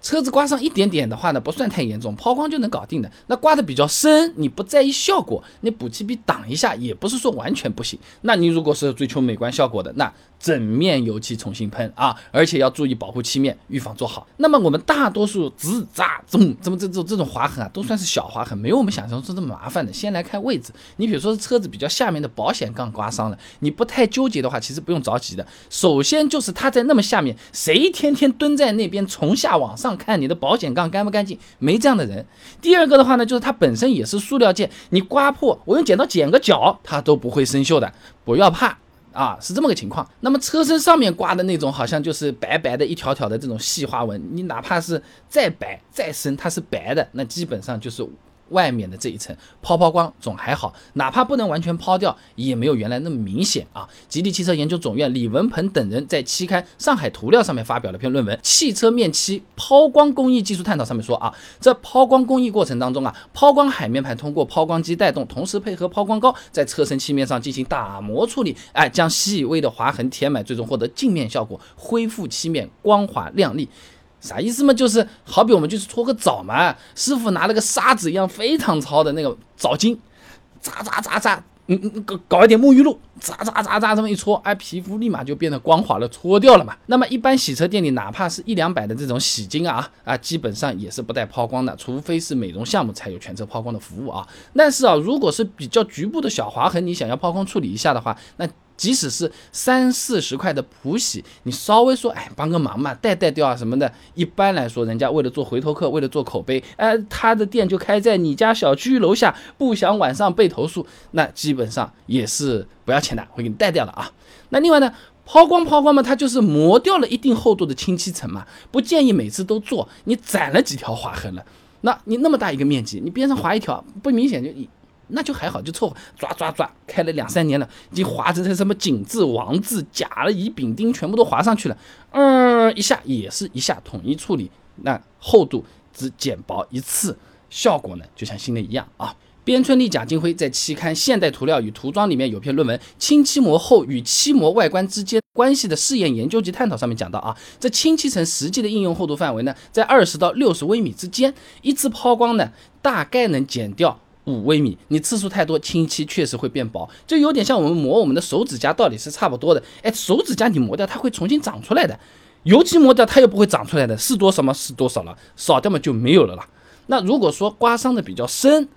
车子刮上一点点的话呢，不算太严重，抛光就能搞定的。那刮的比较深，你不在意效果，你补漆笔挡一下，也不是说完全不行。那你如果是追求美观效果的，那整面油漆重新喷啊，而且要注意保护漆面，预防做好。那么我们大多数吱喳 zum 这么这种这种划痕啊，都算是小划痕，没有我们想象中这么麻烦的。先来看位置，你比如说是车子比较下面的保险杠刮伤了，你不太纠结的话，其实不用着急的。首先就是它在那么下面，谁天天蹲在那边从下往上看你的保险杠干不干净？没这样的人。第二个的话呢，就是它本身也是塑料件，你刮破，我用剪刀剪个角，它都不会生锈的，不要怕。啊，是这么个情况。那么车身上面刮的那种，好像就是白白的一条条的这种细花纹，你哪怕是再白再深，它是白的，那基本上就是。外面的这一层抛抛光总还好，哪怕不能完全抛掉，也没有原来那么明显啊。吉利汽车研究总院李文鹏等人在期刊《上海涂料》上面发表了篇论文《汽车面漆抛光工艺技术探讨》，上面说啊，这抛光工艺过程当中啊，抛光海绵盘通过抛光机带动，同时配合抛光膏在车身漆面上进行打磨处理，哎，将细微的划痕填满，最终获得镜面效果，恢复漆面光滑亮丽。啥意思嘛？就是好比我们就是搓个澡嘛，师傅拿了个砂子一样非常糙的那个澡巾，扎扎扎扎，嗯嗯，搞搞一点沐浴露，扎扎扎扎这么一搓，哎，皮肤立马就变得光滑了，搓掉了嘛。那么一般洗车店里，哪怕是一两百的这种洗精啊啊，基本上也是不带抛光的，除非是美容项目才有全车抛光的服务啊。但是啊，如果是比较局部的小划痕，你想要抛光处理一下的话，那。即使是三四十块的普洗，你稍微说，哎，帮个忙嘛，带带掉啊什么的。一般来说，人家为了做回头客，为了做口碑，哎，他的店就开在你家小区楼下，不想晚上被投诉，那基本上也是不要钱的，会给你带掉了啊。那另外呢，抛光抛光嘛，它就是磨掉了一定厚度的清漆层嘛，不建议每次都做。你攒了几条划痕了，那你那么大一个面积，你边上划一条，不明显就。那就还好，就凑合抓抓抓，开了两三年了，已经划成什么景字、王字、甲了乙丙丁，全部都划上去了。嗯，一下也是一下统一处理，那厚度只减薄一次，效果呢就像新的一样啊。边春丽、贾金辉在期刊《现代涂料与涂装》里面有篇论文《清漆膜厚与漆膜外观之间关系的试验研究及探讨》，上面讲到啊，这清漆层实际的应用厚度范围呢，在二十到六十微米之间，一次抛光呢，大概能减掉。五微米，你次数太多，清漆确实会变薄，就有点像我们磨我们的手指甲，道理是差不多的。哎，手指甲你磨掉，它会重新长出来的；油漆磨掉，它又不会长出来的，是多少嘛？是多少了，少掉嘛就没有了啦。那如果说刮伤的比较深，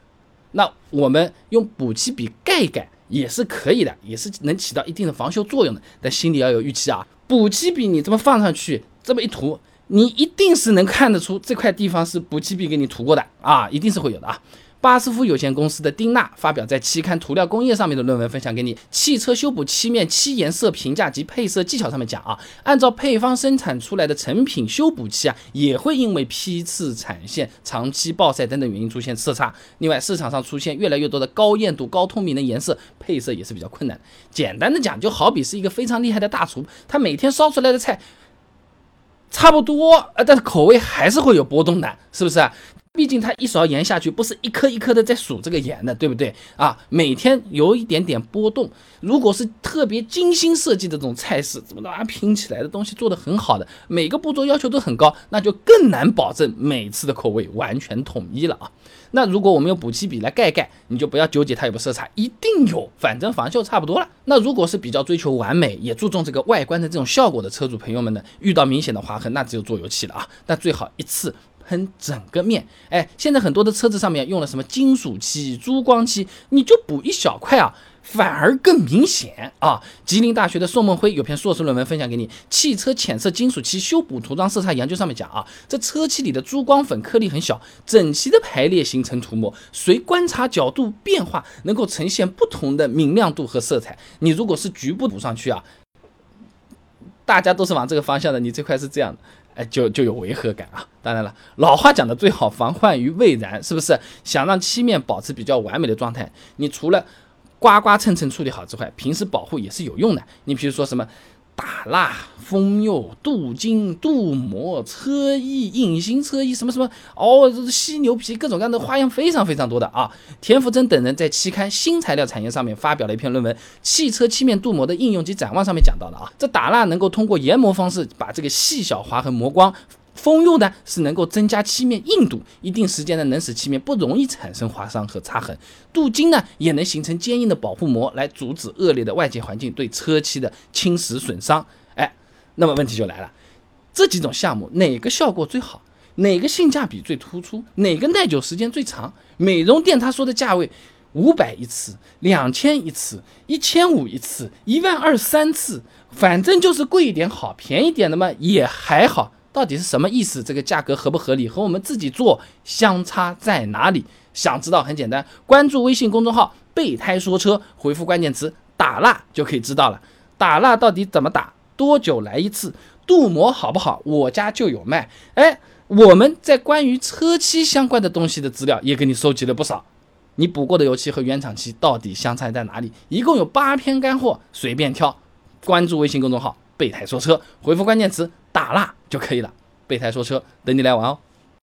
那我们用补漆笔盖一盖也是可以的，也是能起到一定的防锈作用的。但心里要有预期啊，补漆笔你这么放上去，这么一涂，你一定是能看得出这块地方是补漆笔给你涂过的啊，一定是会有的啊。巴斯夫有限公司的丁娜发表在期刊《涂料工业》上面的论文，分享给你。汽车修补漆面漆颜色评价及配色技巧上面讲啊，按照配方生产出来的成品修补漆啊，也会因为批次产线、长期暴晒等等原因出现色差。另外，市场上出现越来越多的高艳度、高透明的颜色，配色也是比较困难。简单的讲，就好比是一个非常厉害的大厨，他每天烧出来的菜差不多，呃，但是口味还是会有波动的，是不是？毕竟他一勺盐下去，不是一颗一颗的在数这个盐的，对不对啊？每天有一点点波动。如果是特别精心设计的这种菜式，怎么的啊拼起来的东西做的很好的，每个步骤要求都很高，那就更难保证每次的口味完全统一了啊。那如果我们用补漆笔来盖盖，你就不要纠结它有没有色差，一定有，反正防锈差不多了。那如果是比较追求完美，也注重这个外观的这种效果的车主朋友们呢，遇到明显的划痕，那只有做油漆了啊。那最好一次。喷整个面，哎，现在很多的车子上面用了什么金属漆、珠光漆，你就补一小块啊，反而更明显啊。吉林大学的宋梦辉有篇硕士论文分享给你，《汽车浅色金属漆修补涂装色差研究》上面讲啊，这车漆里的珠光粉颗粒很小，整齐的排列形成涂膜，随观察角度变化，能够呈现不同的明亮度和色彩。你如果是局部补上去啊，大家都是往这个方向的，你这块是这样的。哎，就就有违和感啊！当然了，老话讲的最好，防患于未然，是不是？想让漆面保持比较完美的状态，你除了刮刮蹭蹭处理好之外，平时保护也是有用的。你比如说什么？打蜡、封釉、镀金、镀膜、车衣、隐形车衣，什么什么哦，这是犀牛皮，各种各样的花样非常非常多的啊。田福珍等人在期刊《新材料产业》上面发表了一篇论文，《汽车漆面镀膜的应用及展望》上面讲到了啊，这打蜡能够通过研磨方式把这个细小划痕磨光。封釉呢是能够增加漆面硬度，一定时间呢能使漆面不容易产生划伤和擦痕。镀金呢也能形成坚硬的保护膜，来阻止恶劣的外界环境对车漆的侵蚀损伤。哎，那么问题就来了，这几种项目哪个效果最好？哪个性价比最突出？哪个耐久时间最长？美容店他说的价位，五百一次，两千一次，一千五一次，一万二三次，反正就是贵一点好，便宜点的嘛也还好。到底是什么意思？这个价格合不合理？和我们自己做相差在哪里？想知道很简单，关注微信公众号“备胎说车”，回复关键词“打蜡”就可以知道了。打蜡到底怎么打？多久来一次？镀膜好不好？我家就有卖。哎。我们在关于车漆相关的东西的资料也给你收集了不少，你补过的油漆和原厂漆到底相差在哪里？一共有八篇干货，随便挑。关注微信公众号“备胎说车”，回复关键词“打蜡”就可以了。备胎说车，等你来玩哦。